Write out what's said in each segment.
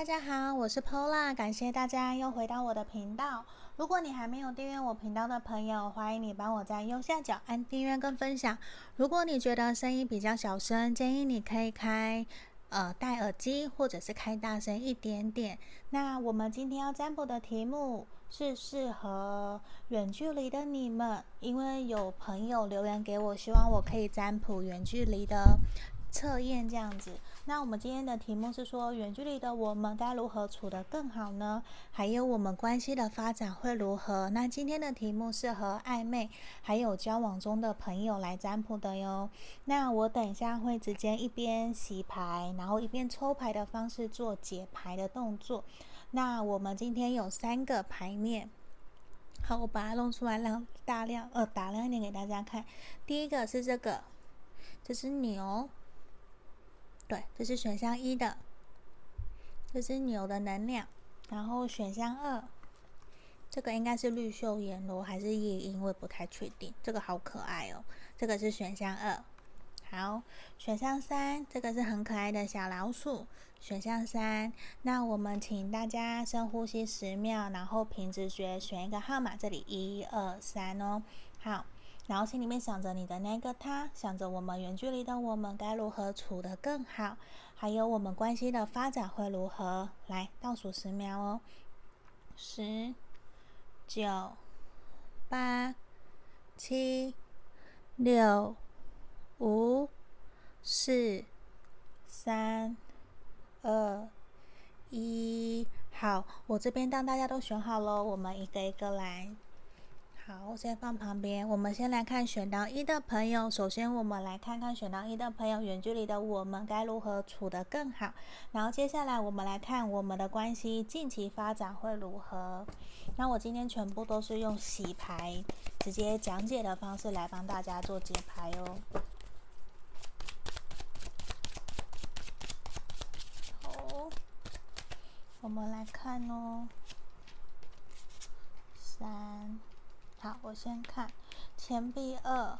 大家好，我是 Pola，感谢大家又回到我的频道。如果你还没有订阅我频道的朋友，欢迎你帮我在右下角按订阅跟分享。如果你觉得声音比较小声，建议你可以开呃戴耳机，或者是开大声一点点。那我们今天要占卜的题目是适合远距离的你们，因为有朋友留言给我，希望我可以占卜远距离的测验这样子。那我们今天的题目是说，远距离的我们该如何处得更好呢？还有我们关系的发展会如何？那今天的题目是和暧昧还有交往中的朋友来占卜的哟。那我等一下会直接一边洗牌，然后一边抽牌的方式做解牌的动作。那我们今天有三个牌面，好，我把它弄出来，让大量呃打亮一点给大家看。第一个是这个，这是牛。对，这是选项一的，这是牛的能量。然后选项二，这个应该是绿绣眼螺还是夜莺，我也不太确定。这个好可爱哦，这个是选项二。好，选项三，这个是很可爱的小老鼠。选项三，那我们请大家深呼吸十秒，然后凭直觉选一个号码，这里一二三哦。好。然后心里面想着你的那个他，想着我们远距离的我们该如何处得更好，还有我们关系的发展会如何？来倒数十秒哦，十、九、八、七、六、五、四、三、二、一。好，我这边当大家都选好了，我们一个一个来。好，先放旁边。我们先来看选到一的朋友。首先，我们来看看选到一的朋友，远距离的我们该如何处得更好。然后接下来，我们来看我们的关系近期发展会如何。那我今天全部都是用洗牌，直接讲解的方式来帮大家做解牌哦。好，我们来看哦，三。好，我先看钱币二，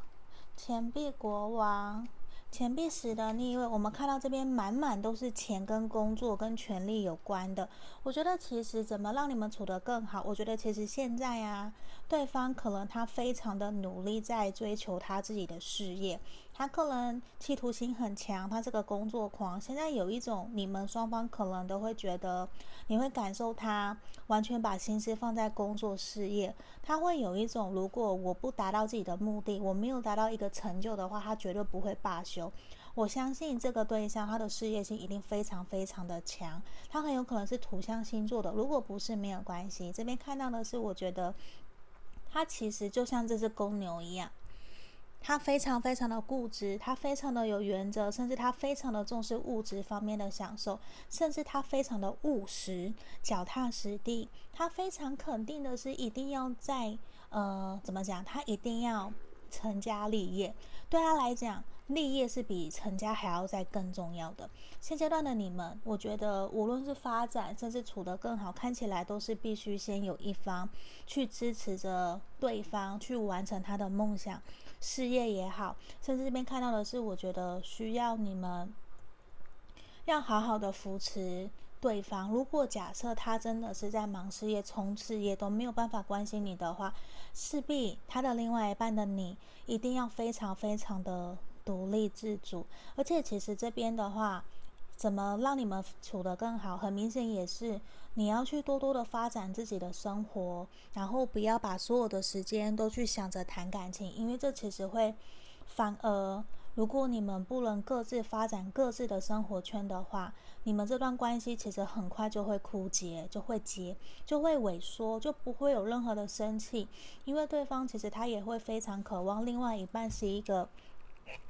钱币国王，钱币十的逆位。我们看到这边满满都是钱跟工作跟权力有关的。我觉得其实怎么让你们处得更好？我觉得其实现在啊，对方可能他非常的努力在追求他自己的事业。他可能企图心很强，他是个工作狂。现在有一种，你们双方可能都会觉得，你会感受他完全把心思放在工作事业。他会有一种，如果我不达到自己的目的，我没有达到一个成就的话，他绝对不会罢休。我相信这个对象，他的事业心一定非常非常的强。他很有可能是土象星座的，如果不是没有关系。这边看到的是，我觉得他其实就像这只公牛一样。他非常非常的固执，他非常的有原则，甚至他非常的重视物质方面的享受，甚至他非常的务实、脚踏实地。他非常肯定的是，一定要在呃，怎么讲？他一定要成家立业。对他来讲，立业是比成家还要再更重要的。现阶段的你们，我觉得无论是发展，甚至处得更好，看起来都是必须先有一方去支持着对方，去完成他的梦想。事业也好，甚至这边看到的是，我觉得需要你们要好好的扶持对方。如果假设他真的是在忙事业、冲事业都没有办法关心你的话，势必他的另外一半的你一定要非常非常的独立自主。而且其实这边的话，怎么让你们处得更好？很明显也是。你要去多多的发展自己的生活，然后不要把所有的时间都去想着谈感情，因为这其实会反而，如果你们不能各自发展各自的生活圈的话，你们这段关系其实很快就会枯竭，就会结，就会萎缩，就不会有任何的生气，因为对方其实他也会非常渴望另外一半是一个。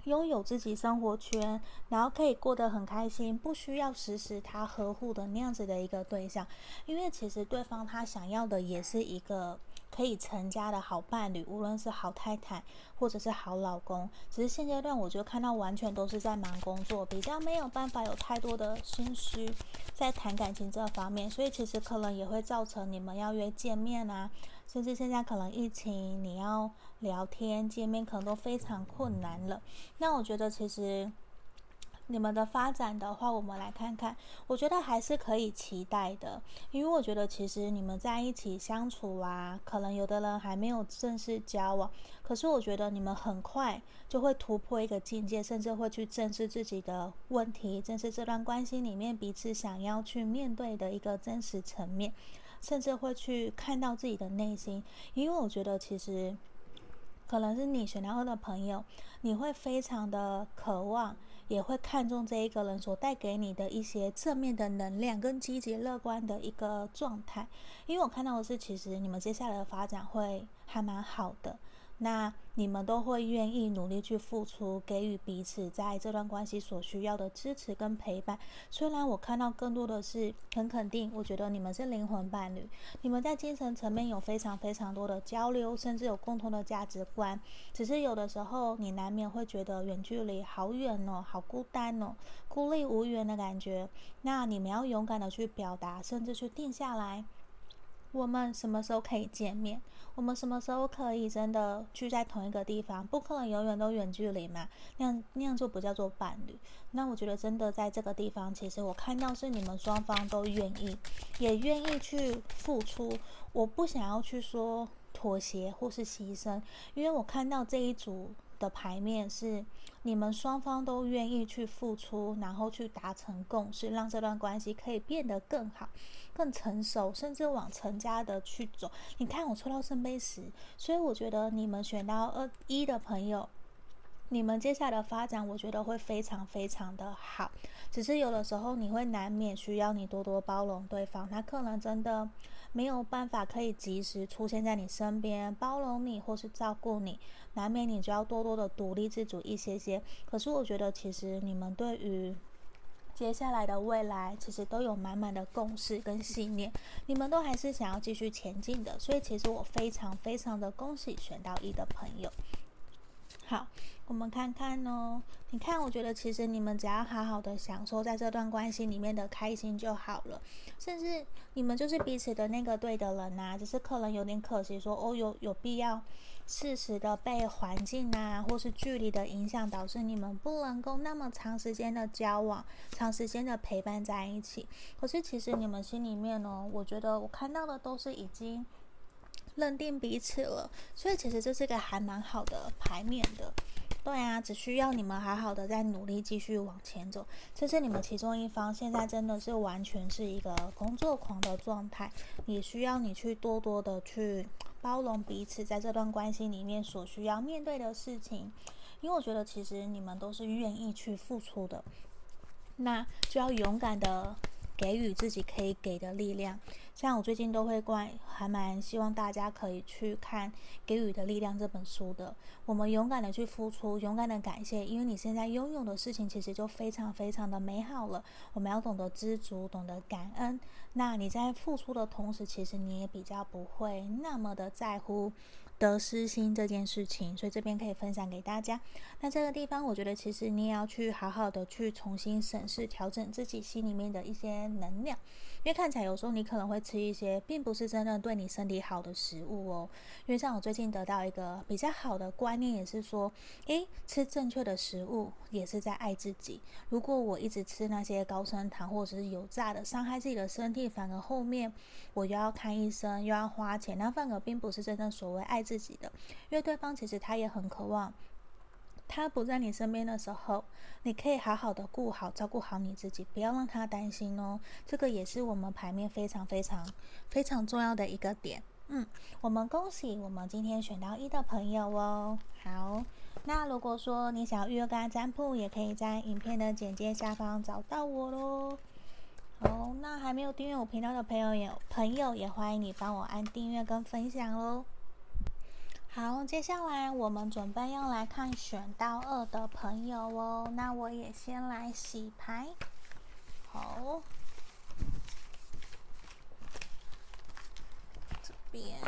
拥有自己生活圈，然后可以过得很开心，不需要时时他呵护的那样子的一个对象，因为其实对方他想要的也是一个可以成家的好伴侣，无论是好太太或者是好老公。只是现阶段我就看到完全都是在忙工作，比较没有办法有太多的心思在谈感情这方面，所以其实可能也会造成你们要约见面啊。甚至现在可能疫情，你要聊天见面可能都非常困难了。那我觉得其实你们的发展的话，我们来看看，我觉得还是可以期待的，因为我觉得其实你们在一起相处啊，可能有的人还没有正式交往，可是我觉得你们很快就会突破一个境界，甚至会去正视自己的问题，正视这段关系里面彼此想要去面对的一个真实层面，甚至会去看到自己的内心，因为我觉得其实可能是你选到二的朋友，你会非常的渴望。也会看重这一个人所带给你的一些正面的能量跟积极乐观的一个状态，因为我看到的是，其实你们接下来的发展会还蛮好的。那你们都会愿意努力去付出，给予彼此在这段关系所需要的支持跟陪伴。虽然我看到更多的是很肯定，我觉得你们是灵魂伴侣，你们在精神层面有非常非常多的交流，甚至有共同的价值观。只是有的时候你难免会觉得远距离好远哦，好孤单哦，孤立无援的感觉。那你们要勇敢的去表达，甚至去定下来。我们什么时候可以见面？我们什么时候可以真的聚在同一个地方？不可能永远都远距离嘛，那样那样就不叫做伴侣。那我觉得真的在这个地方，其实我看到是你们双方都愿意，也愿意去付出。我不想要去说妥协或是牺牲，因为我看到这一组的牌面是你们双方都愿意去付出，然后去达成共识，让这段关系可以变得更好、更成熟，甚至往成家的去走。你看我抽到圣杯十，所以我觉得你们选到二一的朋友，你们接下来的发展，我觉得会非常非常的好。只是有的时候你会难免需要你多多包容对方，他可能真的。没有办法可以及时出现在你身边，包容你或是照顾你，难免你就要多多的独立自主一些些。可是我觉得，其实你们对于接下来的未来，其实都有满满的共识跟信念，你们都还是想要继续前进的。所以，其实我非常非常的恭喜选到一的朋友。好，我们看看哦。你看，我觉得其实你们只要好好的享受在这段关系里面的开心就好了。甚至你们就是彼此的那个对的人呐，只是可能有点可惜说，说哦，有有必要适时的被环境啊，或是距离的影响，导致你们不能够那么长时间的交往，长时间的陪伴在一起。可是其实你们心里面呢，我觉得我看到的都是已经。认定彼此了，所以其实这是个还蛮好的牌面的。对啊，只需要你们好好的在努力继续往前走。这是你们其中一方现在真的是完全是一个工作狂的状态，也需要你去多多的去包容彼此在这段关系里面所需要面对的事情。因为我觉得其实你们都是愿意去付出的，那就要勇敢的。给予自己可以给的力量，像我最近都会关，还蛮希望大家可以去看《给予的力量》这本书的。我们勇敢的去付出，勇敢的感谢，因为你现在拥有的事情其实就非常非常的美好了。我们要懂得知足，懂得感恩。那你在付出的同时，其实你也比较不会那么的在乎。得失心这件事情，所以这边可以分享给大家。那这个地方，我觉得其实你也要去好好的去重新审视、调整自己心里面的一些能量。因为看起来有时候你可能会吃一些并不是真正对你身体好的食物哦。因为像我最近得到一个比较好的观念，也是说，诶，吃正确的食物也是在爱自己。如果我一直吃那些高升糖或者是油炸的，伤害自己的身体，反而后面我又要看医生，又要花钱，那反而并不是真正所谓爱自己的。因为对方其实他也很渴望。他不在你身边的时候，你可以好好的顾好、照顾好你自己，不要让他担心哦。这个也是我们牌面非常、非常、非常重要的一个点。嗯，我们恭喜我们今天选到一的朋友哦。好，那如果说你想要预约个案占卜，也可以在影片的简介下方找到我喽。好，那还没有订阅我频道的朋友也朋友也欢迎你帮我按订阅跟分享喽。好，接下来我们准备要来看选到二的朋友哦。那我也先来洗牌。好，这边，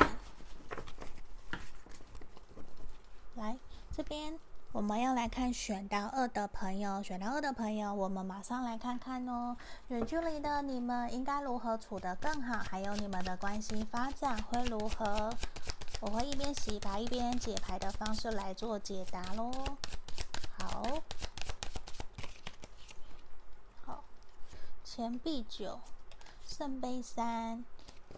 来这边，我们要来看选到二的朋友。选到二的朋友，我们马上来看看哦。远距离的你们应该如何处得更好？还有你们的关系发展会如何？我会一边洗牌一边解牌的方式来做解答喽好。好。钱币九圣杯三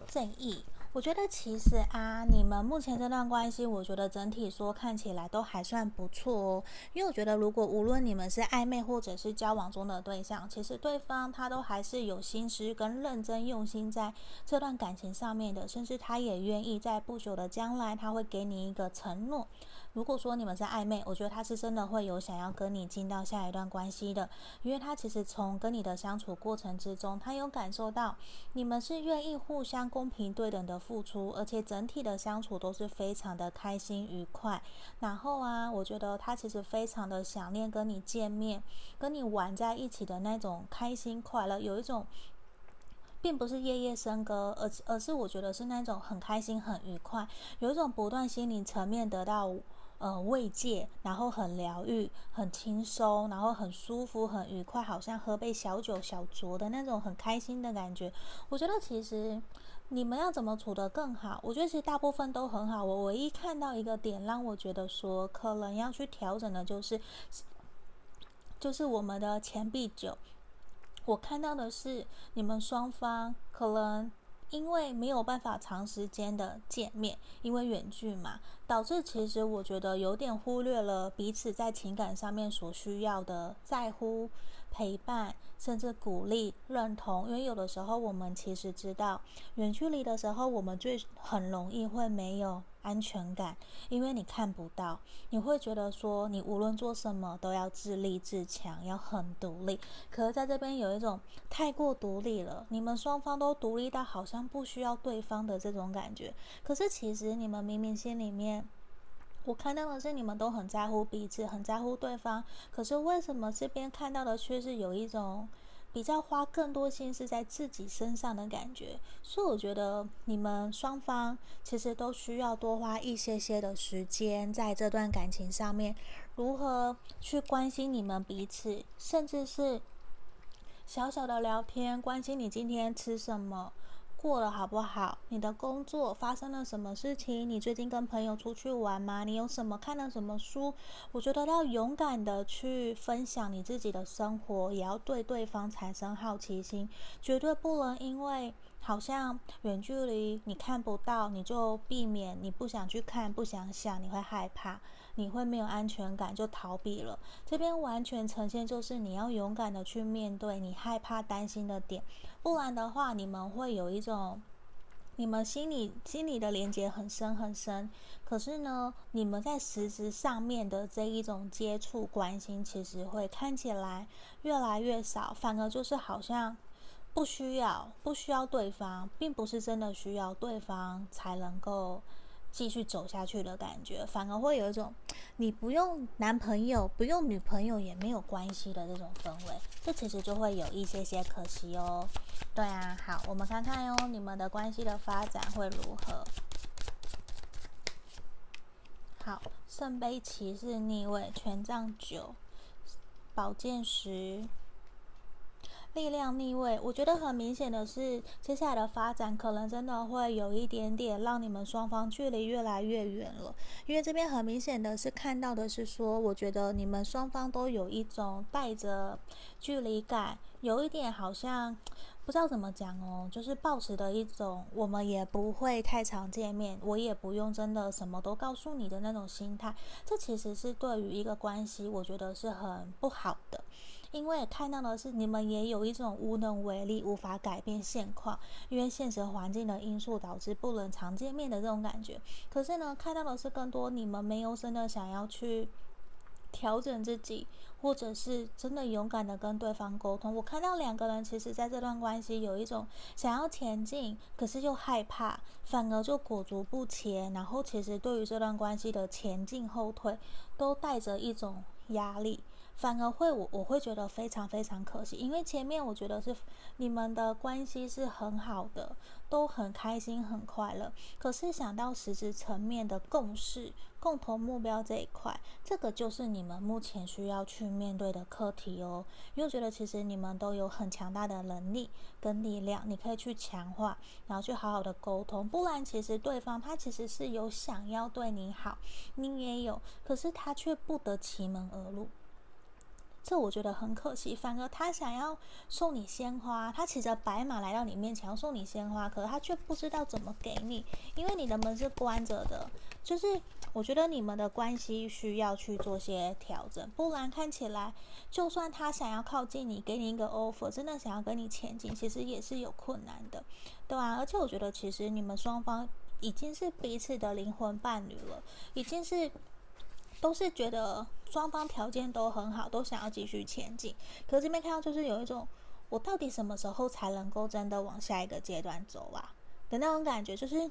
正义。我觉得其实啊，你们目前这段关系，我觉得整体说看起来都还算不错哦。因为我觉得，如果无论你们是暧昧或者是交往中的对象，其实对方他都还是有心思跟认真用心在这段感情上面的，甚至他也愿意在不久的将来，他会给你一个承诺。如果说你们是暧昧，我觉得他是真的会有想要跟你进到下一段关系的，因为他其实从跟你的相处过程之中，他有感受到你们是愿意互相公平对等的付出，而且整体的相处都是非常的开心愉快。然后啊，我觉得他其实非常的想念跟你见面，跟你玩在一起的那种开心快乐，有一种并不是夜夜笙歌，而而是我觉得是那种很开心很愉快，有一种不断心灵层面得到。呃，慰藉，然后很疗愈，很轻松，然后很舒服，很愉快，好像喝杯小酒小酌的那种很开心的感觉。我觉得其实你们要怎么处得更好？我觉得其实大部分都很好。我唯一看到一个点让我觉得说可能要去调整的，就是就是我们的钱币九。我看到的是你们双方可能。因为没有办法长时间的见面，因为远距嘛，导致其实我觉得有点忽略了彼此在情感上面所需要的在乎、陪伴。甚至鼓励、认同，因为有的时候我们其实知道，远距离的时候，我们最很容易会没有安全感，因为你看不到，你会觉得说你无论做什么都要自立自强，要很独立。可是在这边有一种太过独立了，你们双方都独立到好像不需要对方的这种感觉。可是其实你们明明心里面。我看到的是你们都很在乎彼此，很在乎对方。可是为什么这边看到的却是有一种比较花更多心思在自己身上的感觉？所以我觉得你们双方其实都需要多花一些些的时间在这段感情上面，如何去关心你们彼此，甚至是小小的聊天，关心你今天吃什么。过了好不好？你的工作发生了什么事情？你最近跟朋友出去玩吗？你有什么看了什么书？我觉得要勇敢的去分享你自己的生活，也要对对方产生好奇心，绝对不能因为好像远距离你看不到，你就避免，你不想去看，不想想，你会害怕。你会没有安全感，就逃避了。这边完全呈现就是你要勇敢的去面对你害怕、担心的点，不然的话，你们会有一种，你们心里心里的连接很深很深，可是呢，你们在实质上面的这一种接触关心，其实会看起来越来越少，反而就是好像不需要不需要对方，并不是真的需要对方才能够。继续走下去的感觉，反而会有一种你不用男朋友、不用女朋友也没有关系的这种氛围，这其实就会有一些些可惜哦。对啊，好，我们看看哟，你们的关系的发展会如何？好，圣杯骑士逆位，权杖九，宝剑十。力量逆位，我觉得很明显的是，接下来的发展可能真的会有一点点让你们双方距离越来越远了。因为这边很明显的是看到的是说，我觉得你们双方都有一种带着距离感，有一点好像不知道怎么讲哦，就是抱持的一种我们也不会太常见面，我也不用真的什么都告诉你的那种心态。这其实是对于一个关系，我觉得是很不好的。因为看到的是你们也有一种无能为力、无法改变现况，因为现实环境的因素导致不能常见面的这种感觉。可是呢，看到的是更多你们没有真的想要去调整自己，或者是真的勇敢的跟对方沟通。我看到两个人其实在这段关系有一种想要前进，可是又害怕，反而就裹足不前。然后其实对于这段关系的前进后退，都带着一种压力。反而会我我会觉得非常非常可惜，因为前面我觉得是你们的关系是很好的，都很开心很快乐。可是想到实质层面的共识、共同目标这一块，这个就是你们目前需要去面对的课题哦。因为我觉得其实你们都有很强大的能力跟力量，你可以去强化，然后去好好的沟通。不然其实对方他其实是有想要对你好，你也有，可是他却不得其门而入。这我觉得很可惜。反而他想要送你鲜花，他骑着白马来到你面前要送你鲜花，可是他却不知道怎么给你，因为你的门是关着的。就是我觉得你们的关系需要去做些调整，不然看起来，就算他想要靠近你，给你一个 offer，真的想要跟你前进，其实也是有困难的，对啊，而且我觉得其实你们双方已经是彼此的灵魂伴侣了，已经是。都是觉得双方条件都很好，都想要继续前进。可这边看到就是有一种，我到底什么时候才能够真的往下一个阶段走啊？的那种感觉，就是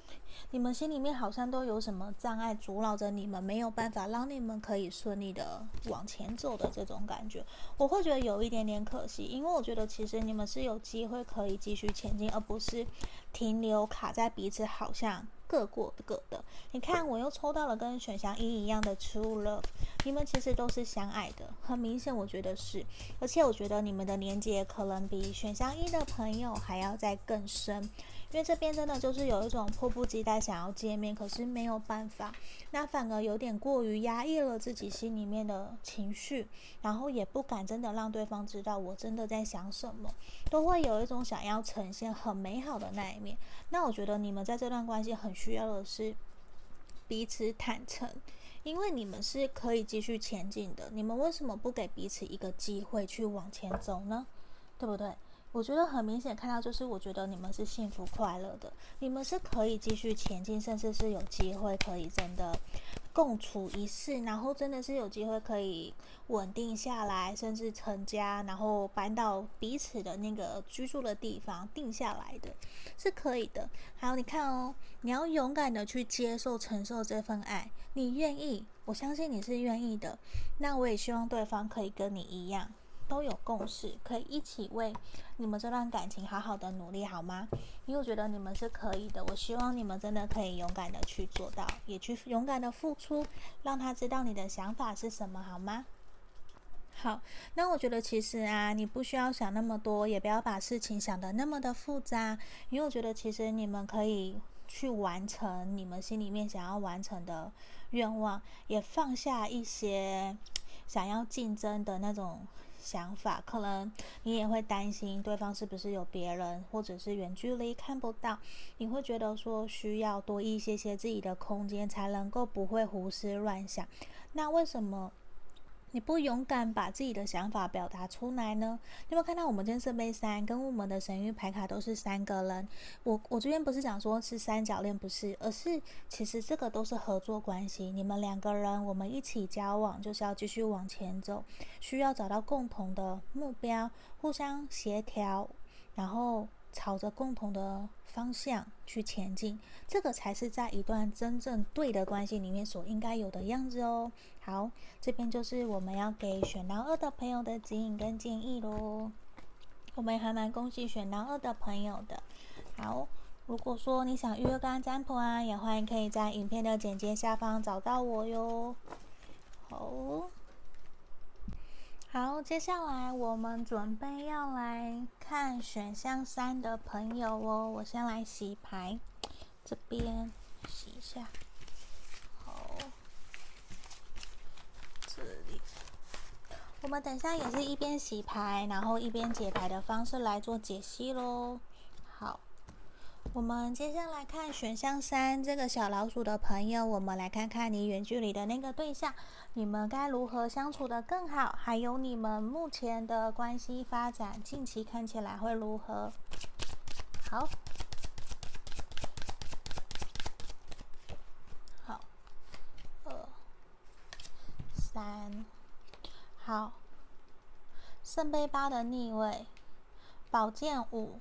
你们心里面好像都有什么障碍阻挠着你们，没有办法让你们可以顺利的往前走的这种感觉。我会觉得有一点点可惜，因为我觉得其实你们是有机会可以继续前进，而不是停留卡在彼此好像。各过各的，你看，我又抽到了跟选项一一样的 true love，你们其实都是相爱的，很明显，我觉得是，而且我觉得你们的连接可能比选项一的朋友还要再更深。因为这边真的就是有一种迫不及待想要见面，可是没有办法，那反而有点过于压抑了自己心里面的情绪，然后也不敢真的让对方知道我真的在想什么，都会有一种想要呈现很美好的那一面。那我觉得你们在这段关系很需要的是彼此坦诚，因为你们是可以继续前进的，你们为什么不给彼此一个机会去往前走呢？对不对？我觉得很明显看到，就是我觉得你们是幸福快乐的，你们是可以继续前进，甚至是有机会可以真的共处一室，然后真的是有机会可以稳定下来，甚至成家，然后搬到彼此的那个居住的地方定下来的，是可以的。还有你看哦，你要勇敢的去接受、承受这份爱，你愿意，我相信你是愿意的。那我也希望对方可以跟你一样。都有共识，可以一起为你们这段感情好好的努力，好吗？因为我觉得你们是可以的。我希望你们真的可以勇敢的去做到，也去勇敢的付出，让他知道你的想法是什么，好吗？好，那我觉得其实啊，你不需要想那么多，也不要把事情想得那么的复杂，因为我觉得其实你们可以去完成你们心里面想要完成的愿望，也放下一些想要竞争的那种。想法，可能你也会担心对方是不是有别人，或者是远距离看不到，你会觉得说需要多一些些自己的空间，才能够不会胡思乱想。那为什么？你不勇敢把自己的想法表达出来呢？你有没有看到我们今天圣杯三跟我们的神諭牌卡都是三个人？我我这边不是讲说是三角恋，不是，而是其实这个都是合作关系。你们两个人，我们一起交往，就是要继续往前走，需要找到共同的目标，互相协调，然后朝着共同的方向去前进，这个才是在一段真正对的关系里面所应该有的样子哦。好，这边就是我们要给选到二的朋友的指引跟建议喽。我们还蛮恭喜选到二的朋友的。好，如果说你想预约个案占卜啊，也欢迎可以在影片的简介下方找到我哟。好，好，接下来我们准备要来看选项三的朋友哦。我先来洗牌，这边洗一下。我们等下也是一边洗牌，然后一边解牌的方式来做解析喽。好，我们接下来看选项三这个小老鼠的朋友，我们来看看你远距离的那个对象，你们该如何相处的更好？还有你们目前的关系发展，近期看起来会如何？好，好，二，三。好，圣杯八的逆位，宝剑五，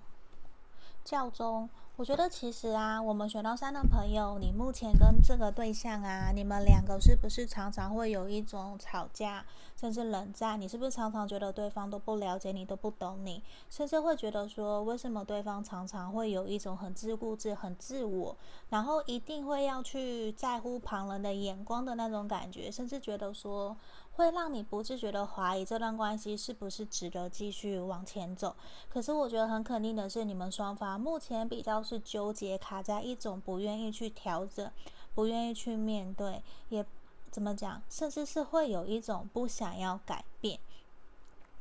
教宗。我觉得其实啊，我们选到三的朋友，你目前跟这个对象啊，你们两个是不是常常会有一种吵架，甚至冷战？你是不是常常觉得对方都不了解你，都不懂你，甚至会觉得说，为什么对方常常会有一种很自顾自、很自我，然后一定会要去在乎旁人的眼光的那种感觉，甚至觉得说。会让你不自觉的怀疑这段关系是不是值得继续往前走。可是我觉得很肯定的是，你们双方目前比较是纠结，卡在一种不愿意去调整，不愿意去面对，也怎么讲，甚至是会有一种不想要改变。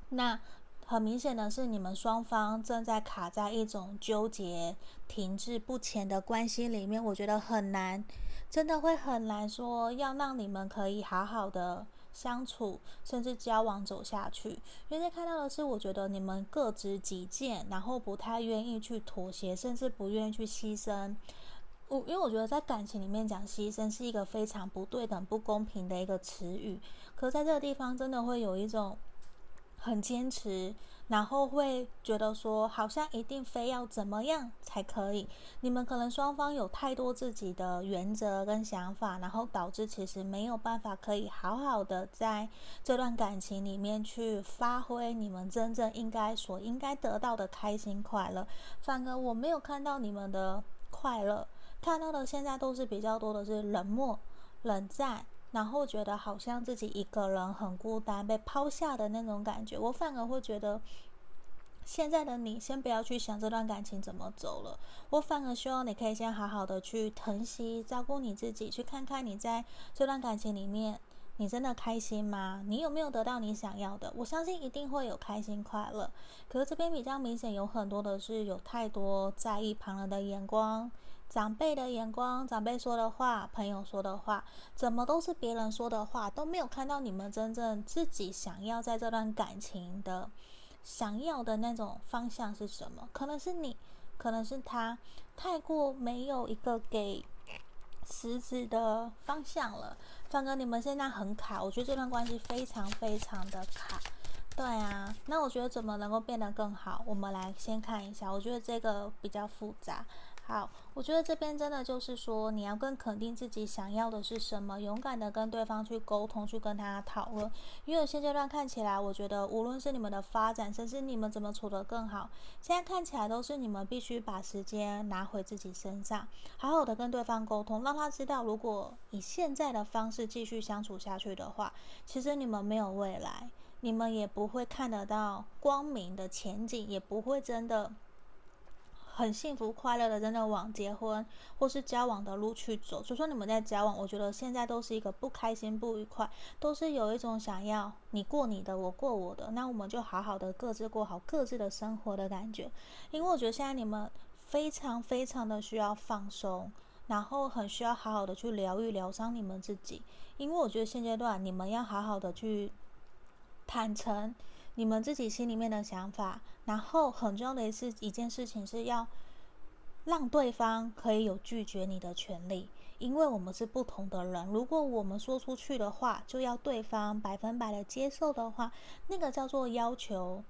那很明显的是，你们双方正在卡在一种纠结、停滞不前的关系里面，我觉得很难，真的会很难说要让你们可以好好的相处，甚至交往走下去。因为看到的是，我觉得你们各执己见，然后不太愿意去妥协，甚至不愿意去牺牲。我因为我觉得在感情里面讲牺牲是一个非常不对等、不公平的一个词语，可是在这个地方真的会有一种。很坚持，然后会觉得说，好像一定非要怎么样才可以。你们可能双方有太多自己的原则跟想法，然后导致其实没有办法可以好好的在这段感情里面去发挥你们真正应该所应该得到的开心快乐。反而我没有看到你们的快乐，看到的现在都是比较多的是冷漠、冷战。然后觉得好像自己一个人很孤单，被抛下的那种感觉。我反而会觉得，现在的你先不要去想这段感情怎么走了。我反而希望你可以先好好的去疼惜、照顾你自己，去看看你在这段感情里面，你真的开心吗？你有没有得到你想要的？我相信一定会有开心快乐。可是这边比较明显，有很多的是有太多在意旁人的眼光。长辈的眼光，长辈说的话，朋友说的话，怎么都是别人说的话，都没有看到你们真正自己想要在这段感情的想要的那种方向是什么？可能是你，可能是他，太过没有一个给实质的方向了。反而你们现在很卡，我觉得这段关系非常非常的卡。对啊，那我觉得怎么能够变得更好？我们来先看一下，我觉得这个比较复杂。好，我觉得这边真的就是说，你要更肯定自己想要的是什么，勇敢的跟对方去沟通，去跟他讨论。因为现阶段看起来，我觉得无论是你们的发展，甚至你们怎么处得更好，现在看起来都是你们必须把时间拿回自己身上，好好的跟对方沟通，让他知道，如果以现在的方式继续相处下去的话，其实你们没有未来，你们也不会看得到光明的前景，也不会真的。很幸福快乐的，真的往结婚或是交往的路去走。就说你们在交往，我觉得现在都是一个不开心、不愉快，都是有一种想要你过你的，我过我的，那我们就好好的各自过好各自的生活的感觉。因为我觉得现在你们非常非常的需要放松，然后很需要好好的去疗愈、疗伤你们自己。因为我觉得现阶段你们要好好的去坦诚。你们自己心里面的想法，然后很重要的是一件事情是要让对方可以有拒绝你的权利，因为我们是不同的人。如果我们说出去的话，就要对方百分百的接受的话，那个叫做要求，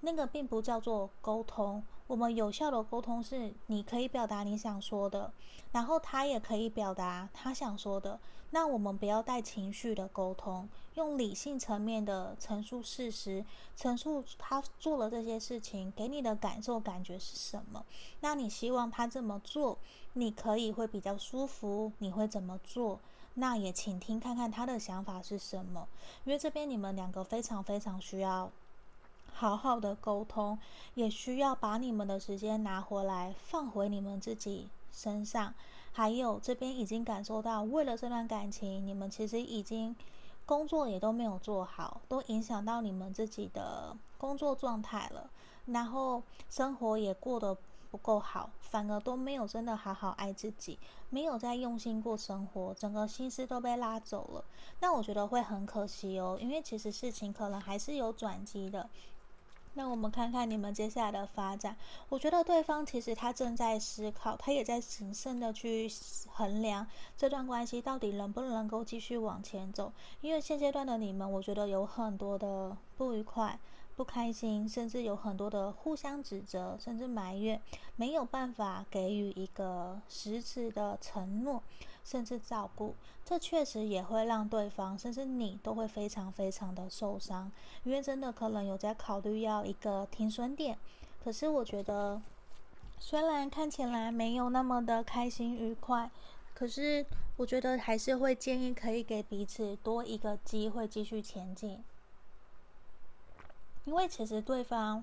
那个并不叫做沟通。我们有效的沟通是你可以表达你想说的，然后他也可以表达他想说的。那我们不要带情绪的沟通，用理性层面的陈述事实，陈述他做了这些事情给你的感受感觉是什么？那你希望他这么做，你可以会比较舒服，你会怎么做？那也请听看看他的想法是什么？因为这边你们两个非常非常需要好好的沟通，也需要把你们的时间拿回来，放回你们自己身上。还有这边已经感受到，为了这段感情，你们其实已经工作也都没有做好，都影响到你们自己的工作状态了。然后生活也过得不够好，反而都没有真的好好爱自己，没有在用心过生活，整个心思都被拉走了。那我觉得会很可惜哦，因为其实事情可能还是有转机的。那我们看看你们接下来的发展。我觉得对方其实他正在思考，他也在谨慎的去衡量这段关系到底能不能够继续往前走。因为现阶段的你们，我觉得有很多的不愉快。不开心，甚至有很多的互相指责，甚至埋怨，没有办法给予一个实质的承诺，甚至照顾，这确实也会让对方，甚至你都会非常非常的受伤，因为真的可能有在考虑要一个停损点。可是我觉得，虽然看起来没有那么的开心愉快，可是我觉得还是会建议可以给彼此多一个机会继续前进。因为其实对方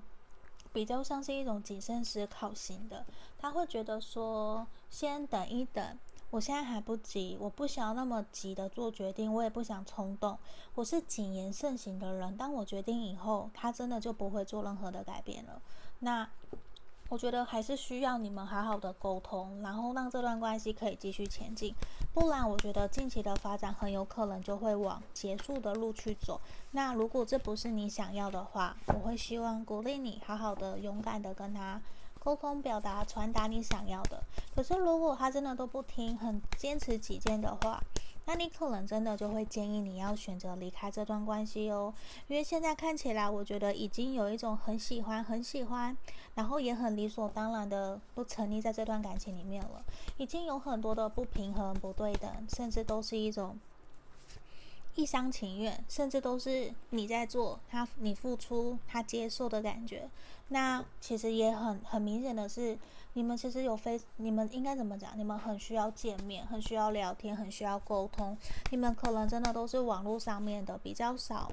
比较像是一种谨慎思考型的，他会觉得说，先等一等，我现在还不急，我不想要那么急的做决定，我也不想冲动。我是谨言慎行的人，当我决定以后，他真的就不会做任何的改变了。那我觉得还是需要你们好好的沟通，然后让这段关系可以继续前进。不然，我觉得近期的发展很有可能就会往结束的路去走。那如果这不是你想要的话，我会希望鼓励你好好的、勇敢的跟他。沟通、表达、传达你想要的。可是，如果他真的都不听，很坚持己见的话，那你可能真的就会建议你要选择离开这段关系哦。因为现在看起来，我觉得已经有一种很喜欢、很喜欢，然后也很理所当然的都沉溺在这段感情里面了。已经有很多的不平衡、不对等，甚至都是一种。一厢情愿，甚至都是你在做，他你付出，他接受的感觉。那其实也很很明显的是，你们其实有非，你们应该怎么讲？你们很需要见面，很需要聊天，很需要沟通。你们可能真的都是网络上面的比较少，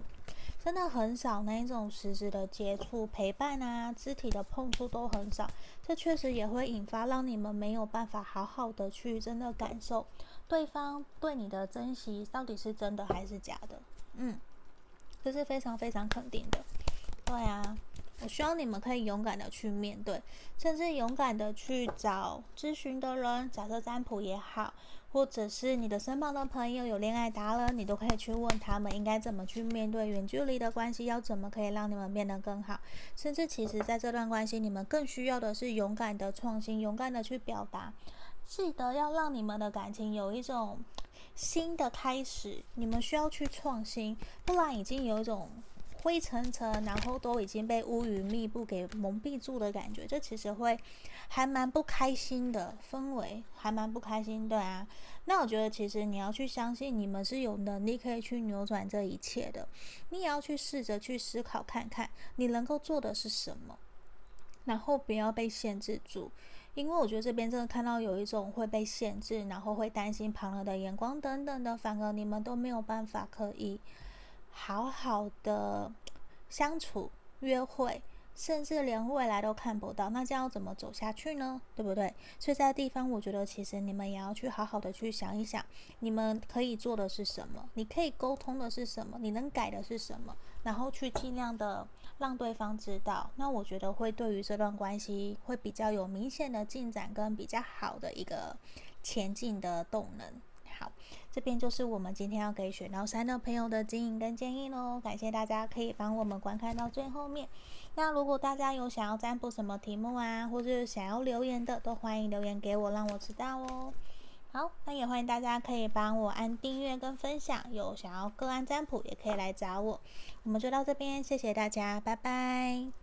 真的很少那一种实质的接触、陪伴啊，肢体的碰触都很少。这确实也会引发让你们没有办法好好的去真的感受。对方对你的珍惜到底是真的还是假的？嗯，这是非常非常肯定的。对啊，我希望你们可以勇敢的去面对，甚至勇敢的去找咨询的人，假设占卜也好，或者是你的身旁的朋友有恋爱达人，你都可以去问他们应该怎么去面对远距离的关系，要怎么可以让你们变得更好。甚至其实在这段关系，你们更需要的是勇敢的创新，勇敢的去表达。记得要让你们的感情有一种新的开始，你们需要去创新，不然已经有一种灰沉沉，然后都已经被乌云密布给蒙蔽住的感觉，这其实会还蛮不开心的氛围，还蛮不开心，对啊。那我觉得其实你要去相信，你们是有能力可以去扭转这一切的，你也要去试着去思考看看，你能够做的是什么，然后不要被限制住。因为我觉得这边真的看到有一种会被限制，然后会担心旁人的眼光等等的，反而你们都没有办法可以好好的相处、约会，甚至连未来都看不到，那这样要怎么走下去呢？对不对？所以在地方，我觉得其实你们也要去好好的去想一想，你们可以做的是什么？你可以沟通的是什么？你能改的是什么？然后去尽量的。让对方知道，那我觉得会对于这段关系会比较有明显的进展跟比较好的一个前进的动能。好，这边就是我们今天要给选到三的朋友的经营跟建议喽。感谢大家可以帮我们观看到最后面。那如果大家有想要占卜什么题目啊，或者是想要留言的，都欢迎留言给我，让我知道哦。好，那也欢迎大家可以帮我按订阅跟分享，有想要个案占卜也可以来找我。我们就到这边，谢谢大家，拜拜。